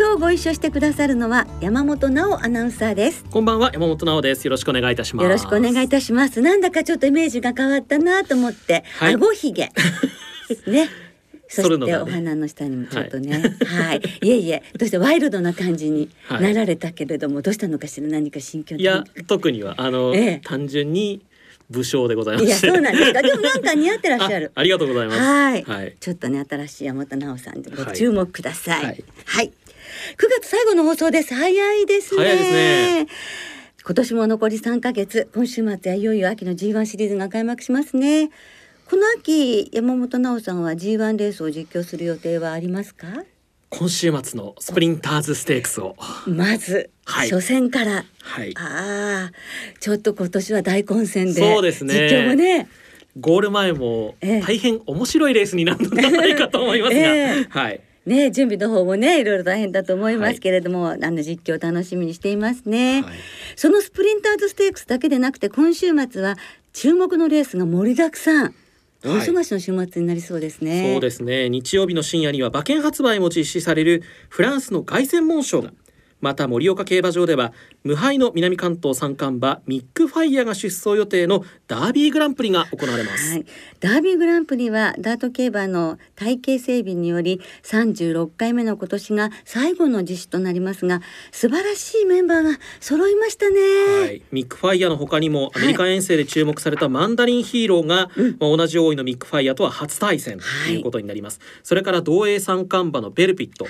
今日ご一緒してくださるのは山本直アナウンサーです。こんばんは山本直です。よろしくお願いいたします。よろしくお願いいたします。なんだかちょっとイメージが変わったなと思って、はい。顎ひげ。ね。そしてお花の下にもちょっとね。はい、い、えいえ。どうしてワイルドな感じになられたけれども、どうしたのかしら？何か心境いや特にはあの、ええ。単純に武将でございまいやそうなんですか。でもなんか似合ってらっしゃる。あありがとうございます。はい。はい。ちょっとね新しい山本直さんでごはい。注目ください。ははい。い。9月最後の放送です。早いですね。早いですね今年も残り3ヶ月、今週末はいよいよ秋の G1 シリーズが開幕しますね。この秋山本直さんは G1 レースを実況する予定はありますか？今週末のスプリンターズステークスをまず、はい初戦から。はいああ、ちょっと今年は大混戦で。そうですね実況もね。ゴール前もええ大変面白いレースになるのではないかと思いますが、ええはいね準備の方もねいろいろ大変だと思いますけれども、あの実況楽しみにしていますね、はい。そのスプリンターズステークスだけでなくて今週末は注目のレースが盛りだくさん。大はい。忙しの週末になりそうですね、そうですね。日曜日の深夜には馬券発売も実施されるフランスの凱旋門賞がまた盛岡競馬場では無敗の南関東三冠馬ミックファイヤーが出走予定のダービーグランプリが行われます、はい、ダービーグランプリはダート競馬の体系整備により36回目の今年が最後の実施となりますが素晴らしいメンバーが揃いましたね、はい、ミックファイヤーの他にもアメリカ遠征で注目されたマンダリンヒーローが、まあ、同じ王位のミックファイヤーとは初対戦ということになります、それから同栄三冠馬のベルピット、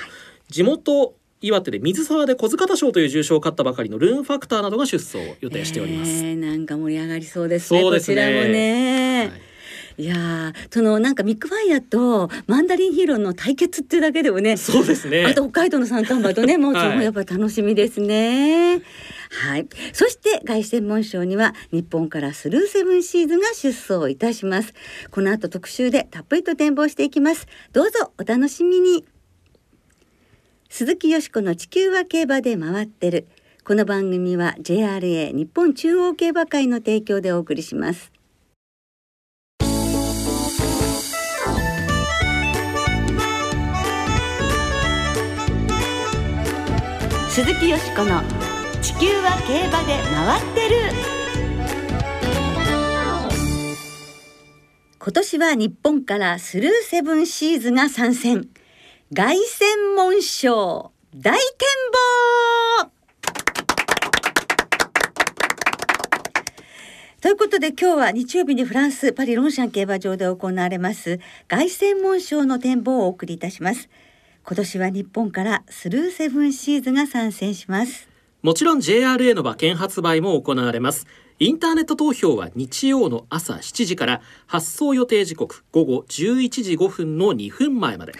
地元岩手で水沢で小塚田賞という重賞を勝ったばかりのルーンファクターなどが出走を予定しております、えーなんか盛り上がりそうですねそうですねこちらもね、はいいやーそのなんかミックファイヤーとマンダリンヒーローの対決っていうだけでもねそうですねあと北海道の三冠馬とね もうそはいのやっぱり楽しみですね。はい。そして凱旋門賞には日本からスルーセブンシーズが出走いたします。この後特集でたっぷりと展望していきます。どうぞお楽しみに。鈴木よしこの地球は競馬で回ってる。この番組は JRA 日本中央競馬会の提供でお送りします。鈴木よしこの地球は競馬で回ってる今年は日本からスルーセブンシーズが参戦凱旋門賞大展望。ということで今日は日曜日にフランスパリロンシャン競馬場で行われます凱旋門賞の展望をお送りいたします。今年は日本からスルーセブンシーズが参戦します。もちろん JRA の馬券発売も行われます。インターネット投票は日曜の朝7時から発送予定時刻午後11時5分の2分前まで、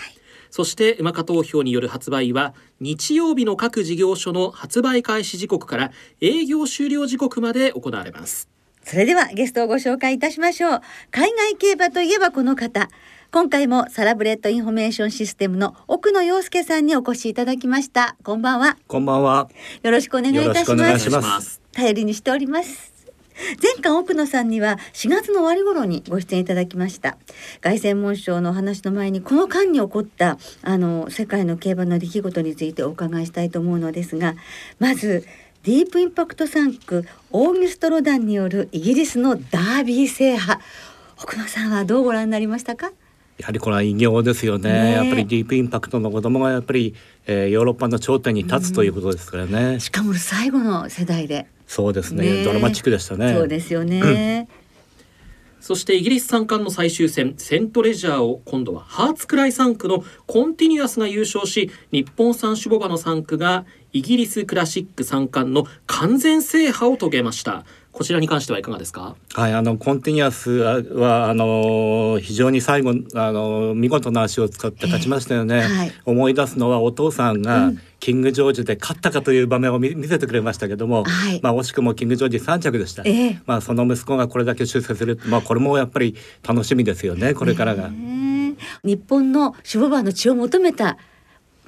そして UMACA投票による発売は日曜日の各事業所の発売開始時刻から営業終了時刻まで行われます。それではゲストをご紹介いたしましょう。海外競馬といえばこの方。今回もサラブレッドインフォメーションシステムの奥野陽介さんにお越しいただきました。こんばんは。こんばんは。よろしくお願いいたしよろしくおます願いします。頼りにしております前回奥野さんには4月の終わり頃にご出演いただきました。凱旋門賞のお話の前にこの間に起こったあの世界の競馬の出来事についてお伺いしたいと思うのですがまずディープインパクト3区オーギュストロダンによるイギリスのダービー制覇。奥野さんはどうご覧になりましたか？やはりこれは偉業ですよね。ねえ。やっぱりディープインパクトの子供がやっぱり、えーヨーロッパの頂点に立つということですからね。しかも最後の世代で、そうですね。ドラマチックでしたね。そうですよね、そしてイギリス三冠の最終戦セントレジャーを今度はハーツクライ産駒のコンティニュアスが優勝し日本産種牡馬の産駒がイギリスクラシック三冠の完全制覇を遂げました。こちらに関してはいかがですか？はい、あのコンティニュアスはあの非常に最後あの見事な脚を使って勝ちましたよね。はい。思い出すのはお父さんが、うんキングジョージで勝ったかという場面を見見せてくれましたけども、はいまあ惜しくもキングジョージ3着でした。ええまあその息子がこれだけ出世する、まあこれもやっぱり楽しみですよね。これからが。日本の守護馬の血を求めた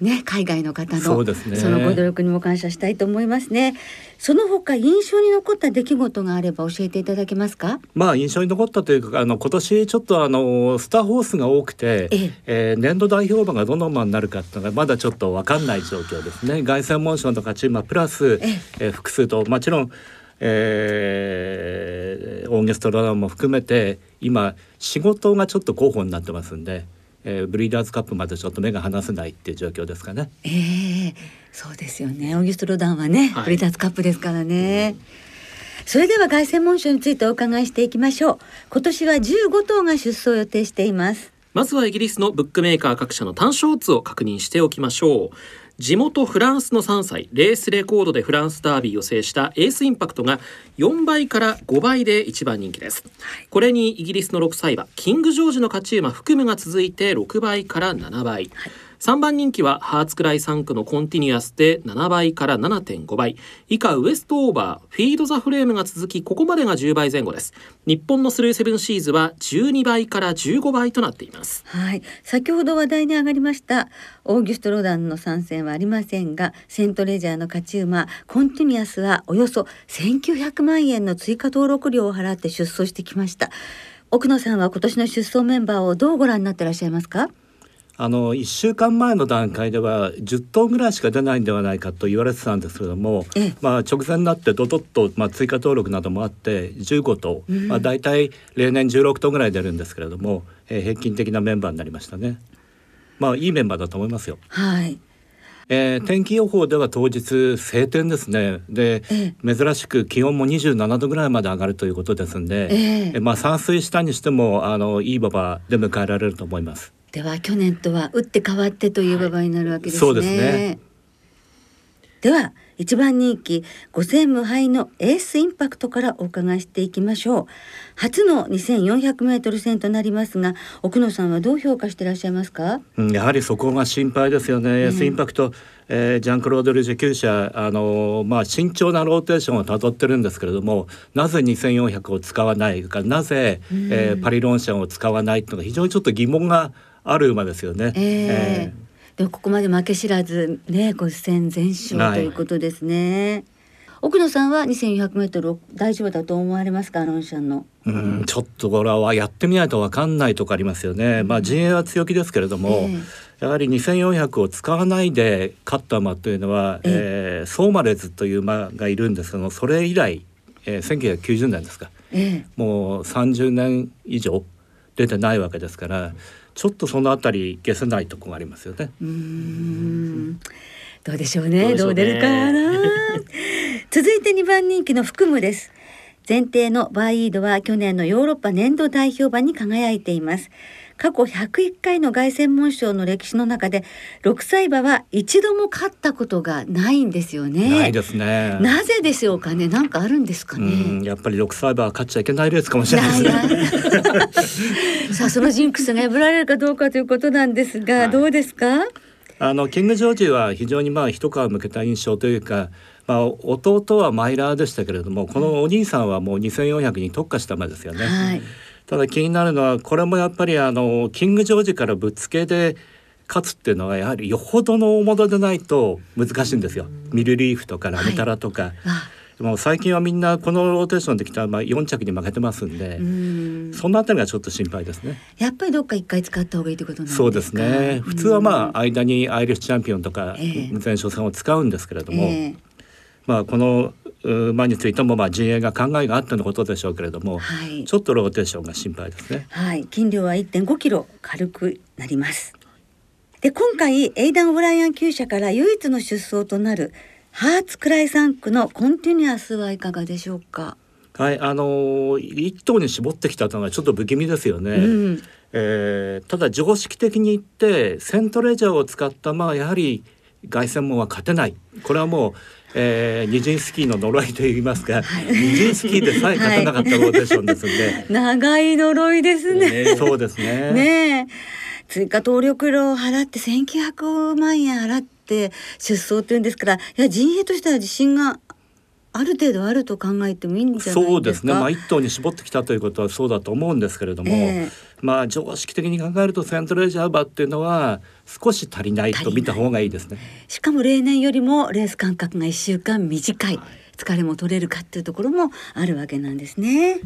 ね海外の方のそのご努力にも感謝したいと思いますね。その他印象に残った出来事があれば教えていただけますか？まあ印象に残ったというかあの今年ちょっとあのスターホースが多くて、ええ。えー年度代表馬がどの馬になるかっていうのがまだちょっと分かんない状況ですね。凱旋門賞の勝ち馬プラス、ええ。ー複数ともちろん、えーオーゲストラダンも含めて今仕事がちょっと候補になってますんで、えーブリーダーズカップまでちょっと目が離せないっていう状況ですかね。ええそうですよね。オーギュストロダンはね、はい。ブリーダーズカップですからね、それでは凱旋門賞についてお伺いしていきましょう。今年は15頭が出走を予定していますまずはイギリスのブックメーカー各社の単勝オッズを確認しておきましょう。地元フランスの3歳レースレコードでフランスダービーを制したエースインパクトが4倍から5倍で一番人気です。これにイギリスの6歳馬キングジョージの勝ち馬フクムが続いて6倍から7倍、3番人気はハーツクライ産駒のコンティニュアスで7倍から7.5倍。以下ウエストオーバーフィードザフレームが続きここまでが10倍前後です。日本のスルーセブンシーズは12倍から15倍となっています。はい。先ほど話題に上がりましたオーギュストロダンの参戦はありませんがセントレジャーの勝ち馬コンティニアスはおよそ1900万円の追加登録料を払って出走してきました。奥野さんは今年の出走メンバーをどうご覧になってらっしゃいますか？あの1週間前の段階では10頭ぐらいしか出ないんではないかと言われてたんですけども、ええ。まあ、直前になってドドッと、まあ、追加登録などもあって15頭、うん。まあ、大体例年16頭ぐらい出るんですけれども、えー平均的なメンバーになりましたね。まあいいメンバーだと思いますよ。はい。えー天気予報では当日晴天ですね。で、え珍しく気温も27度ぐらいまで上がるということですんで、ええ。えまあ散水したにしてもあのいい馬場で迎えられると思います。では去年とは打って変わってという馬場になるわけですね。そうですねでは一番人気5戦無敗のエースインパクトからお伺いしていきましょう。初の2400メートル戦となりますが、奥野さんはどう評価していらっしゃいますか？うん、やはりそこが心配ですよね、エースインパクト、えージャンクロード・ルジェ厩舎、あのーまあ、慎重なローテーションをたどってるんですけれどもなぜ2400を使わないかなぜ、えーパリロンシャンを使わないっていうのが非常にちょっと疑問がある馬ですよね。ええでもここまで負け知らずね5戦全勝はいということですね。奥野さんは2400メートル大丈夫だと思われますかロンシャンの？うん、ちょっとこれはやってみないと分かんないとこありますよね。まあ陣営は強気ですけれども、えやはり2400を使わないで勝った馬というのは、ええーソーマレズという馬がいるんですけどもそれ以来、えー1990年ですかええもう30年以上出てないわけですからちょっとそのあたり消せないとこがありますよね。うーんどうでしょうね。どう出るかな。続いて2番人気の福ムです。前提のバーイードは去年のヨーロッパ年度代表馬に輝いています。過去101回の凱旋門賞の歴史の中で6歳馬は一度も勝ったことがないんですよね。ないですね。なぜでしょうかね？なんかあるんですかうね。んやっぱり6歳馬は勝っちゃいけないレースかもしれないですね。な さあそのジンクスが破られるかどうかということなんですが、はいどうですか？あのキングジョージは非常にまあ一皮向けた印象というか、まあ、弟はマイラーでしたけれどもこのお兄さんはもう2400に特化した馬ですよね。はい。ただ気になるのはこれもやっぱりあのキングジョージからぶっつけで勝つっていうのはやはりよほどの大物でないと難しいんですよ。ミルリーフとかラムタラとか、あ、もう最近はみんなこのローテーションできたまあ4着に負けてますんで、うん。そのあたりがちょっと心配ですね。やっぱりどっか一回使った方がいいってことなんですか？そうですね。普通はまあ、あ間にアイリッシュチャンピオンとかええ前哨戦を使うんですけれども、ええまあこのう馬についてもまあ陣営が考えがあってのことでしょうけれども、はいちょっとローテーションが心配ですね。はい、斤量は1.5キロ軽くなります。で、今回エイダン・オブライアン厩舎から唯一の出走となるハーツクライ産駒のコンティニュアスはいかがでしょうか？はい、あのー一頭に絞ってきたのはちょっと不気味ですよね。うん、えーただ常識的に言ってセントレジャーを使ったまあやはり凱旋門は勝てないこれはもう、えー、ニジンスキーの呪いといいますか、ニジンスキーでさえ勝てなかったローテーションですんで、長い呪いですね。そうですね。ねえ。追加登録料を払って1900万円払って出走っていうんですからいや陣営としては自信がある程度あると考えてもいいんじゃないですか？そうですね、まあ、一頭に絞ってきたということはそうだと思うんですけれども、えー、まあ常識的に考えるとセントレジャー馬っていうのは少し足りないと見た方がいいですね。しかも例年よりもレース間隔が1週間短い、疲れも取れるかっていうところもあるわけなんですね。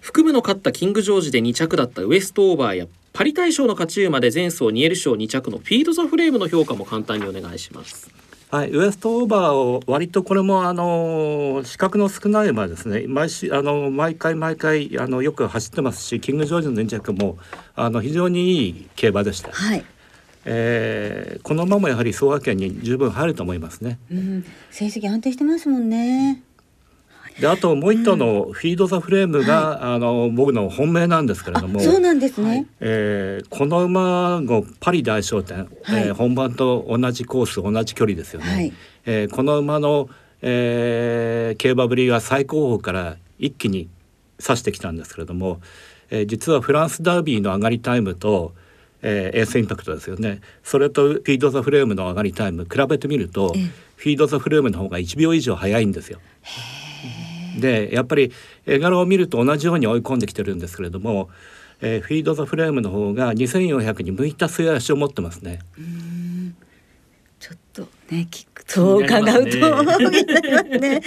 福部の勝ったキングジョージで2着だったウエストオーバーやパリ大賞の勝ち馬で前走ニエル賞2着のフィード・ザ・フレームの評価も簡単にお願いしますはい、ウエストオーバーを割とこれもあの資格の少ない馬ですね毎週あの毎回毎回あのよく走ってますしキングジョージの2着もあの非常にいい競馬でした。はいえー、この馬もやはり総和圏に十分入ると思いますね。うん、成績安定してますもんね。であともう一頭のフィード・ザ・フレームが、うん、あの僕の本命なんですけれども。そうなんですね、はい、えー、この馬のパリ大商店、はい、えー、本番と同じコース同じ距離ですよね、はい、えー、この馬の、えー、競馬ぶりが最高峰から一気に指してきたんですけれども、えー、実はフランスダービーの上がりタイムとえー、エースインパクトですよね。それとフィード・ザ・フレームの上がりタイム比べてみるとフィード・ザ・フレームの方が1秒以上早いんですよ。でやっぱり絵柄を見ると同じように追い込んできてるんですけれども、えー、フィード・ザ・フレームの方が2400に向いた末足を持ってますね。ちょっとね聞くと伺うと、ね、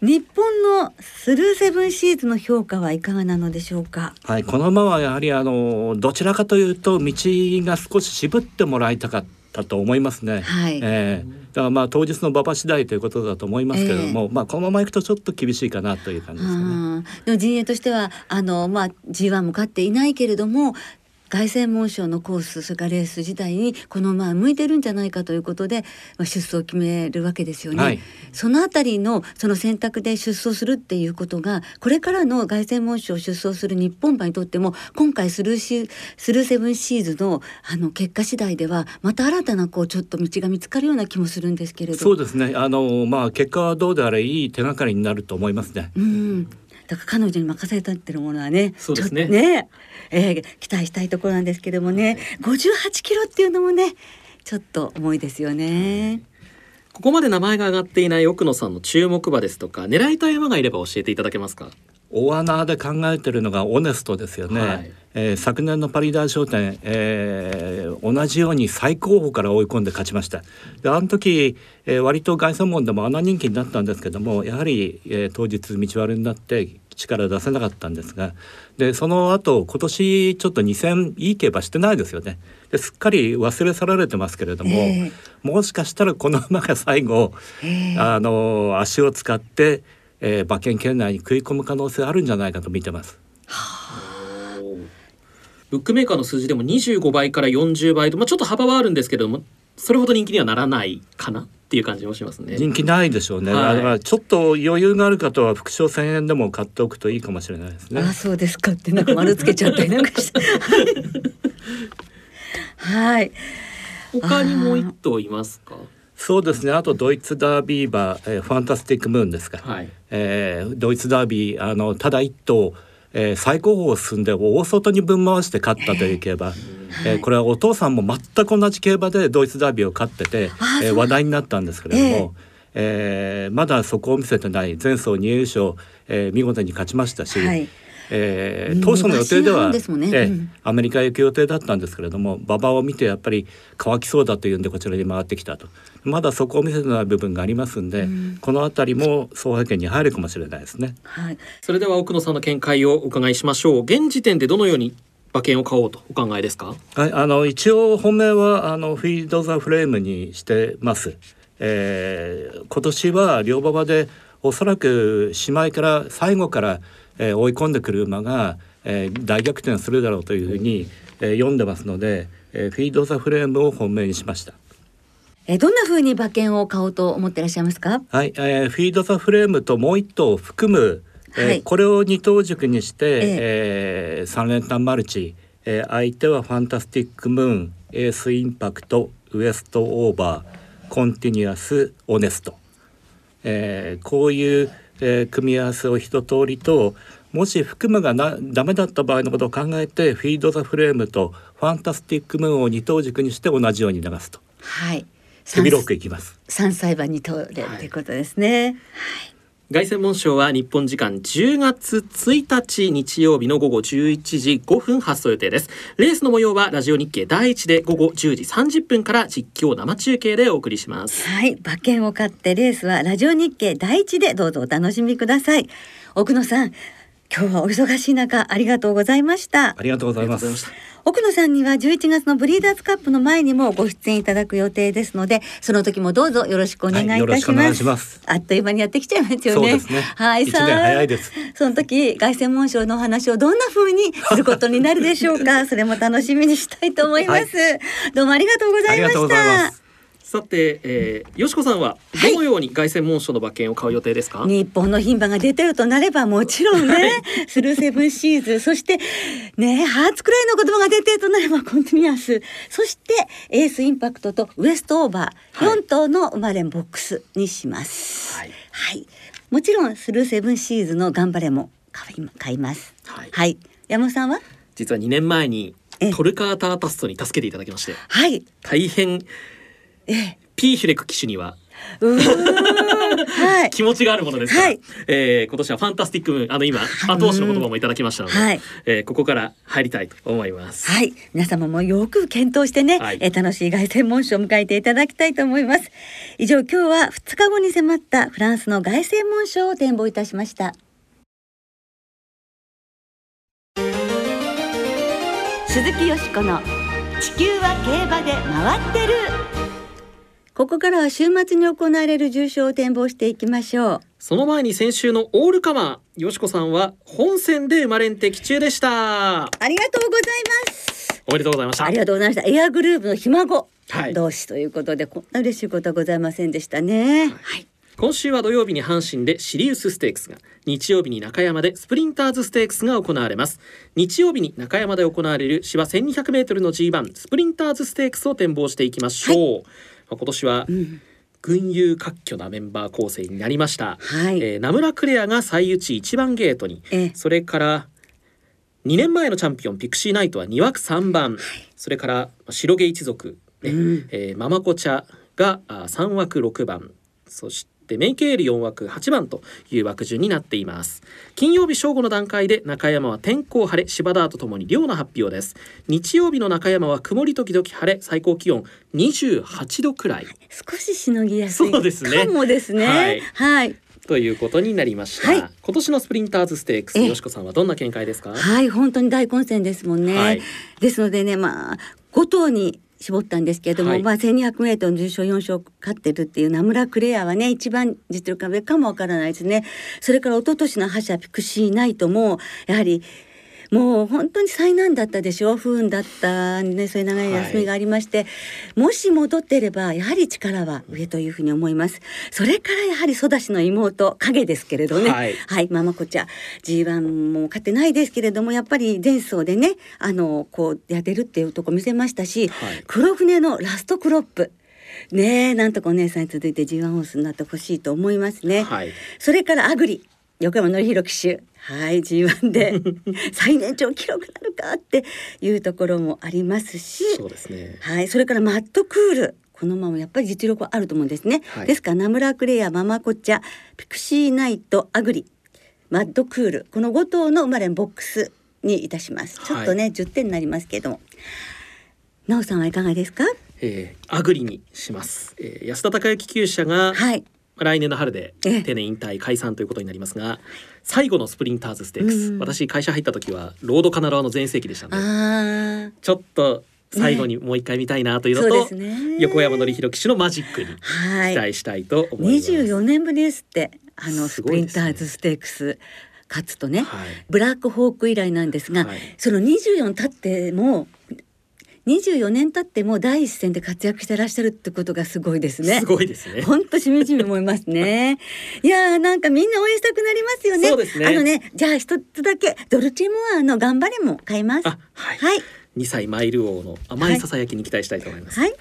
日本のスルーセブンシーズの評価はいかがなのでしょうか？はい、この馬はやはりあのどちらかというと道が少し渋ってもらいたかったと思いますね。はい。えーだからまあ当日の馬場次第ということだと思いますけれども、えー、まあこのままいくとちょっと厳しいかなという感じですかね。でも陣営としてはあのまあ G1 も勝っていないけれども凱旋門賞のコースそれからレース自体にこのまあ向いてるんじゃないかということで、まあ、出走を決めるわけですよね。はい、そのあたりのその選択で出走するっていうことがこれからの凱旋門賞出走する日本馬にとっても今回スルーシスルーセブンシーズのあの結果次第ではまた新たなこうちょっと道が見つかるような気もするんですけれどそうですねあのまあ結果はどうであれいい手がかりになると思いますね。うんだから彼女に任せたってるものはねそうですね。ね、えー、期待したいところなんですけどもね、はい、58キロっていうのもねちょっと重いですよね。ここまで名前が挙がっていない奥野さんの注目馬ですとか狙いたい馬がいれば教えていただけますか？大穴で考えてるのがオネストですよね、はい、えー、昨年のパリ大賞典、えー、同じように最高峰から追い込んで勝ちました。であの時、えー、割と凱旋門でも穴人気になったんですけどもやはり、えー、当日道悪になって力出せなかったんですがでその後今年ちょっと2戦いい競馬してないですよね。ですっかり忘れ去られてますけれども、えー、もしかしたらこの馬が最後、えー、あの足を使ってえー、馬券圏内に食い込む可能性あるんじゃないかと見てます。ブックメーカーの数字でも25倍から40倍と、まあ、ちょっと幅はあるんですけれどもそれほど人気にはならないかなっていう感じもしますね。人気ないでしょうね、はい、だからちょっと余裕がある方は副賞1000円でも買っておくといいかもしれないですね。あそうですか。ってなんか丸つけちゃったりなんかして。はい。他にもう一頭いますか？そうですね。あとドイツダービー馬、えー、ファンタスティックムーンですか、はい、えー、ドイツダービーあのただ一頭、えー、最高峰を進んで大外にぶん回して勝ったという競馬、えー、これはお父さんも全く同じ競馬でドイツダービーを勝ってて、えー、話題になったんですけれども、えー、えー、まだそこを見せてない。前走2優勝、えー、見事に勝ちましたし、はいえー、当初の予定では、ね。えー、アメリカ行く予定だったんですけれども馬場を見てやっぱり乾きそうだというんでこちらに回ってきたと。まだそこを見せてない部分がありますんで、うん、この辺りも総派遣に入るかもしれないですね、はい、それでは奥野さんの見解をお伺いしましょう。現時点でどのように馬券を買おうとお考えですか？はいあの一応本命はあのフィード・ザ・フレームにしてます、えー、今年は両馬場でおそらくしまいから最後からえー、追い込んでくる馬が、えー、大逆転するだろうというふうに、えー、読んでますので、えー、フィード・ザ・フレイムを本命にしました。えー、どんなふうに馬券を買おうと思っていらっしゃいますか？はい、えー、フィード・ザ・フレイムともう一頭含む、えー、はい、これを二頭軸にして、えー、えー、三連単マルチ、えー、相手はファンタスティックムーン、エースインパクト、ウエストオーバー、コンティニュアス、オネスト、えー、こういうえー、組み合わせを一通りともし含むがなダメだった場合のことを考えてフィード・ザ・フレームとファンタスティック・ムーンを二等軸にして同じように流すと。はい首ロックいきます。三歳馬に通れるということですね。凱旋門賞は日本時間10月1日日曜日の午後11時5分発送予定ですレースの模様はラジオ日経第一で午後10時30分から実況生中継でお送りしますはい、馬券を買ってレースはラジオ日経第一でどうぞお楽しみください。奥野さん、今日はお忙しい中ありがとうございました。ありがとうございます。した奥野さんには11月のブリーダーズカップの前にもご出演いただく予定ですので、その時もどうぞよろしくお願いいたします。あっという間にやってきちゃいますよね。そうですねはい、です。その時、凱旋門賞のお話をどんな風にすることになるでしょうか。それも楽しみにしたいと思います。どうもありがとうございました。さて、えー、よしこさんはどのように凱旋門賞の馬券を買う予定ですか、日本の牝馬が出てるとなればもちろんね、スルーセブンシーズそしてねハーツクライの子供が出てるとなればコンティニュアス。そしてエースインパクトとウエストオーバー、はい。4頭の生まれんボックスにします。はい。はい、もちろんスルーセブンシーズの頑張れも買います。はい。はい、山本さんは？実は2年前にええ。トルカータータストに助けていただきまして。はい、大変ええ、ピーヒュレク騎手にははい。気持ちがあるものですから、はいえー今年はファンタスティックムーンあの今はい後押しの言葉もいただきましたので、はいえーここから入りたいと思います。はい、皆様もよく検討してね、はいえー楽しい凱旋門賞を迎えていただきたいと思います。以上、今日は2日後に迫ったフランスの凱旋門賞を展望いたしました。鈴木よしこの地球は競馬で回ってる。ここからは週末に行われる重賞を展望していきましょう。その前に先週のオールカマーよしこさんは本戦で生まれん的中でしたありがとうございます。おめでとうございましたありがとうございました。エアグルーヴのひ孫はい同士ということで、こんな嬉しいことはございませんでしたね。はい。今週は土曜日に阪神でシリウスステークスが日曜日に中山でスプリンターズステークスが行われます日曜日に中山で行われる芝 1200m の G1 スプリンターズステークスを展望していきましょう、まあ今年はうん。群雄割拠なメンバー構成になりました、はい。えーナムラクレアが最内1番ゲートに。ええ。それから2年前のチャンピオンピクシーナイトは2枠3番、それから白毛一族、ね。うん。えーママコチャがあ3枠6番。そしてメイケール4枠8番という枠順になっています。金曜日正午の段階で中山は天候晴れ芝ダーとともに量の発表です。日曜日の中山は曇り時々晴れ最高気温28度くらい。少ししのぎやすいそうですね。かもですね。はい。はい。ということになりました、はい。今年のスプリンターズステークスええ。よしこさんはどんな見解ですか？はい、本当に大混戦ですもんね。はい。ですのでね、まあ5頭に絞ったんですけれども、はいまあ1200メートルの重賞4勝勝ってるっていう名村クレアはね一番実力が上かもわからないですね。それから一昨年の覇者ピクシーナイトもやはりもう本当に災難だったでしょ不運だったねそういう長い休みがありまして、もし戻っていればやはり力は上というふうに思います。それからやはり育ちの妹影ですけれどね。はい。はい、ママコちゃん。G1 も勝ってないですけれどもやっぱり前走でねあのこうやってるっていうとこ見せましたし、はい。黒船のラストクロップ。ねえなんとかお姉さんに続いて G1 ホースになってほしいと思いますね。はい。それからアグリ横山典弘騎手はい G1 で 最年長記録なるかっていうところもありますしそうですねはい、それからマットクール。このままやっぱり実力はあると思うんですね。はいですからナムラクレア、ママコチャ、ピクシーナイト、アグリ、マッドクール、この5頭の生まれんボックスにいたします。ちょっとね、10点になりますけども。なおさんはいかがですか？えーアグリにします、えー安田隆行厩舎がはい。来年の春でええ定年引退解散ということになりますが最後のスプリンターズステークス、うん私会社入った時はロードカナロアの全盛期でしたので。ちょっと最後にもう一回見たいなというのと、そうですね横山典弘騎手のマジックにはい。期待したいと思います。24年ぶりですって。あのすスプリンターズステークス。勝つとね、はいブラックホーク以来なんですが、はいその24経っても24年経っても第一線で活躍してらっしゃるってことがすごいですねす。ごいですね。本当しみじみ思いますね。いやーなんかみんな応援したくなりますよね。そうですねあのね、じゃあ一つだけドルチェモアの頑張れも買います。あ、はい。はい。二歳マイル王の甘いささやきに期待したいと思います。はい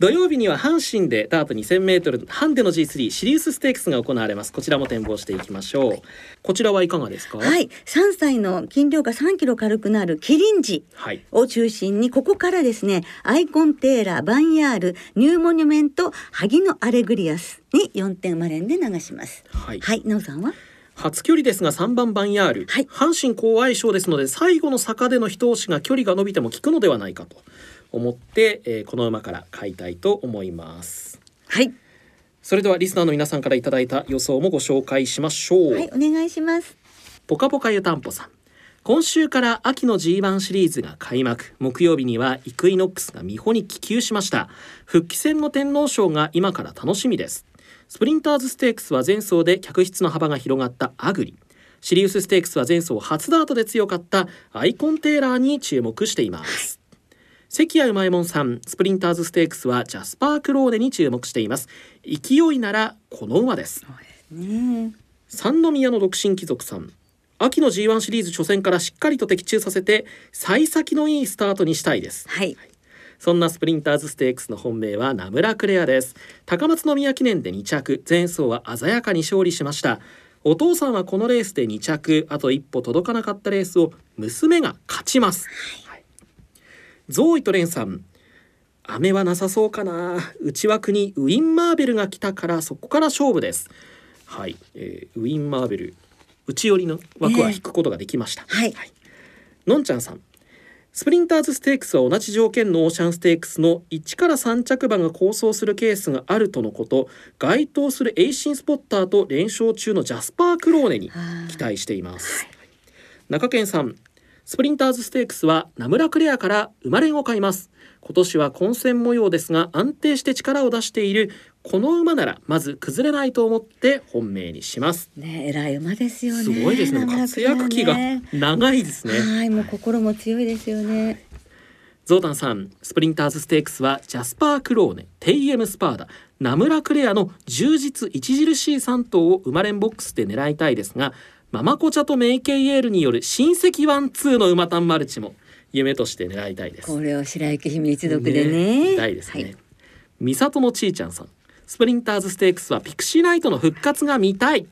土曜日には阪神でダート 2000m ハンデの G3 シリウスステークスが行われます。こちらも展望していきましょう。こちらはいかがですか？はい。3歳の斤量が3キロ軽くなるキリンジはい。を中心にここからですねアイコンテーラヴァンヤールニューモニュメントハギノアレグリアスに4点馬連で流します。はい。はい。なおさんは？初距離ですが3番ヴァンヤール、はい。阪神好相性ですので最後の坂での一押しが距離が伸びても効くのではないかと思って、えーこの馬から買いたいと思います。はい。それではリスナーの皆さんからいただいた予想もご紹介しましょう、はいお願いします。ポカポカ湯たんぽさん。今週から秋の G1 シリーズが開幕。木曜日にはイクイノックスが美浦に帰厩しました。復帰戦の天皇賞が今から楽しみです。スプリンターズステークスは前走で脚質の幅が広がったアグリシリウスステークスは前走初ダートで強かったアイコンテーラーに注目しています、関谷うまいもんさんスプリンターズステークスはジャスパークローネに注目しています。勢いならこの馬です。ね三宮の独身貴族さん秋の G1 シリーズ初戦からしっかりと的中させて幸先のいいスタートにしたいです。はい。そんなスプリンターズステークスの本命はナムラクレアです。高松宮記念で2着前走は鮮やかに勝利しました。お父さんはこのレースで2着あと一歩届かなかったレースを娘が勝ちます、はいゾーイとレンさん。雨はなさそうかな。内枠にウィン・マーベルが来たからそこから勝負です。はい、えーウィン・マーベル。内寄りの枠は引くことができました、はい。のんちゃんさん。スプリンターズステークスは同じ条件のオーシャンステークスの1から3着馬が好走するケースがあるとのこと。該当するエイシンスポッターと連勝中のジャスパー・クローネに期待しています、中堅さんスプリンターズステークスはナムラクレアから生まれんを買います。今年は混戦模様ですが安定して力を出しているこの馬ならまず崩れないと思って本命にします。ね偉い馬ですよね。すごいですね。長活く躍期がね長いですね。はいもう心も強いですよね。ゾータンさんスプリンターズステークスはジャスパー・クローネテイエム・スパーダ、ナムラ・クレアの充実著しい3頭を生まれんボックスで狙いたいですがママコチャとメイケイエールによる親戚ワンツーの馬単マルチも夢として狙いたいです。これを白雪姫一族でね。見たいですね、はい。ミサトのちーちゃんさん。スプリンターズステークスはピクシーナイトの復活が見たい。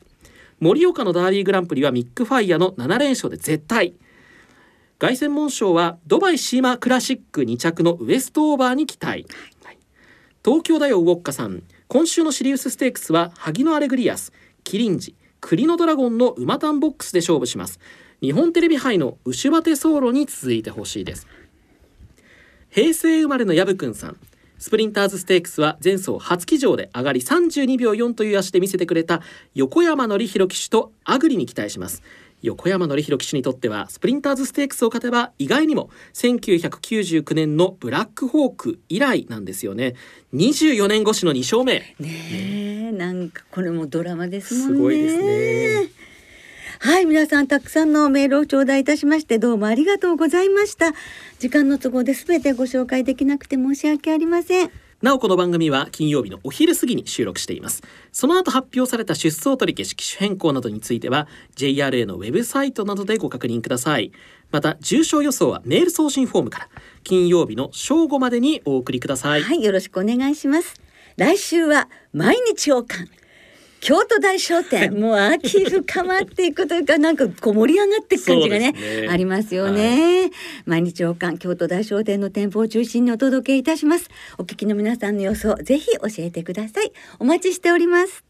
盛岡のダービーグランプリはミックファイアの7連勝で絶対。凱旋門賞はドバイシーマクラシック2着のウエストオーバーに期待、はい。東京だよウォッカさん。今週のシリウスステークスはハギノアレグリアス。キリンジクリノドラゴンの馬単ボックスで勝負します。日本テレビ杯のウシュバテソーロに続いてほしいです。平成生まれのやぶくんさん。スプリンターズステークスは前走初騎乗で上がり32秒4という足で見せてくれた横山典弘騎手とアグリに期待します。横山典弘騎手にとってはスプリンターズステークスを勝てば意外にも1999年のブラックホーク以来なんですよね。24年越しの2勝目。ねえなんかこれもドラマですもんね。すごいですね。はい皆さんたくさんのメールを頂戴いたしましてどうもありがとうございました。時間の都合で全てご紹介できなくて申し訳ありませんなおこの番組は金曜日のお昼過ぎに収録していますその後発表された出走取り消し機種変更などについては JRA のウェブサイトなどでご確認くださいまた重症予想はメール送信フォームから金曜日の正午までにお送りください、はい、よろしくお願いします。来週は毎日王冠。京都大商店、もう秋深まっていくというか、なんかこう盛り上がっていく感じがねねありますよね。毎日王冠、京都大商店の店舗を中心にお届けいたします。お聞きの皆さんの予想、ぜひ教えてください。お待ちしております。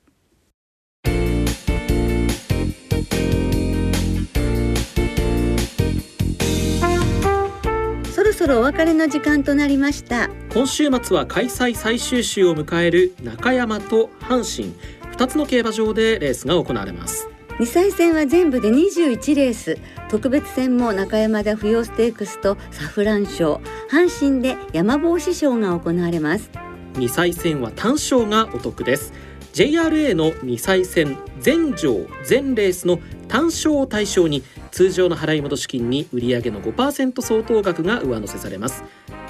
そろそろお別れの時間となりました。今週末は開催最終週を迎える中山と阪神2つの競馬場でレースが行われます。2歳戦は全部で21レース。特別戦も中山田不要ステークスとサフラン賞阪神で山帽子賞が行われます。2歳戦は単勝がお得です。JRA の2歳戦全場全レースの単勝を対象に通常の払い戻し金に売上の5%相当額が上乗せされます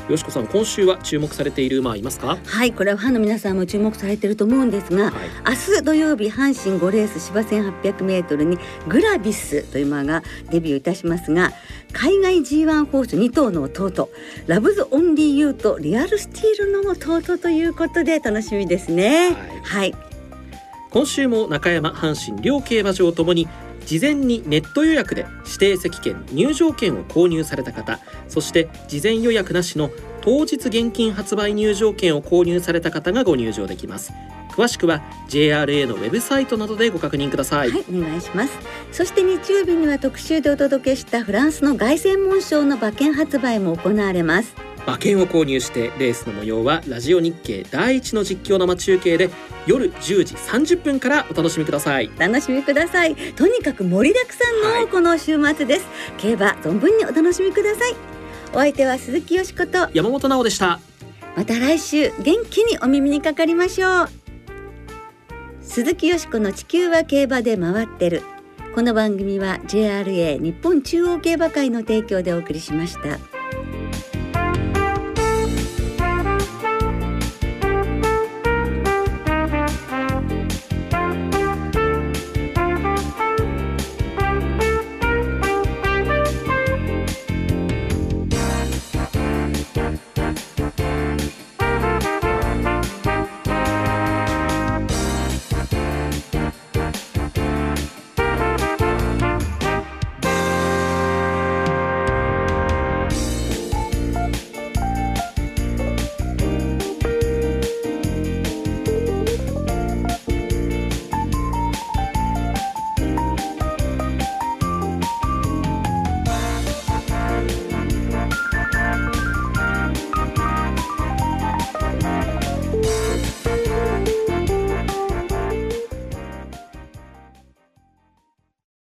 よしこさん今週は注目されている馬いますか？はいこれはファンの皆さんも注目されていると思うんですが、はい。明日土曜日阪神5レース芝 1800m にグラビスという馬がデビューいたしますが海外 G1 ホース2頭の弟ラブズオンリーユーとリアルスティールの弟ということで楽しみですね。はい。はい。今週も中山阪神両競馬場ともに事前にネット予約で指定席券入場券を購入された方そして事前予約なしの当日現金発売入場券を購入された方がご入場できます詳しくは JRA のウェブサイトなどでご確認ください、はい、お願いします。そして日曜日には特集でお届けしたフランスの凱旋門賞の馬券発売も行われます。馬券を購入してレースの模様はラジオ日経第一の実況生中継で夜10時30分からお楽しみくださいお楽しみください。とにかく盛りだくさんはいのこの週末です。競馬存分にお楽しみください。お相手は鈴木よしこと。山本直でしたまた来週元気にお耳にかかりましょう。鈴木よしこの地球は競馬で回ってる。この番組は JRA 日本中央競馬会の提供でお送りしました。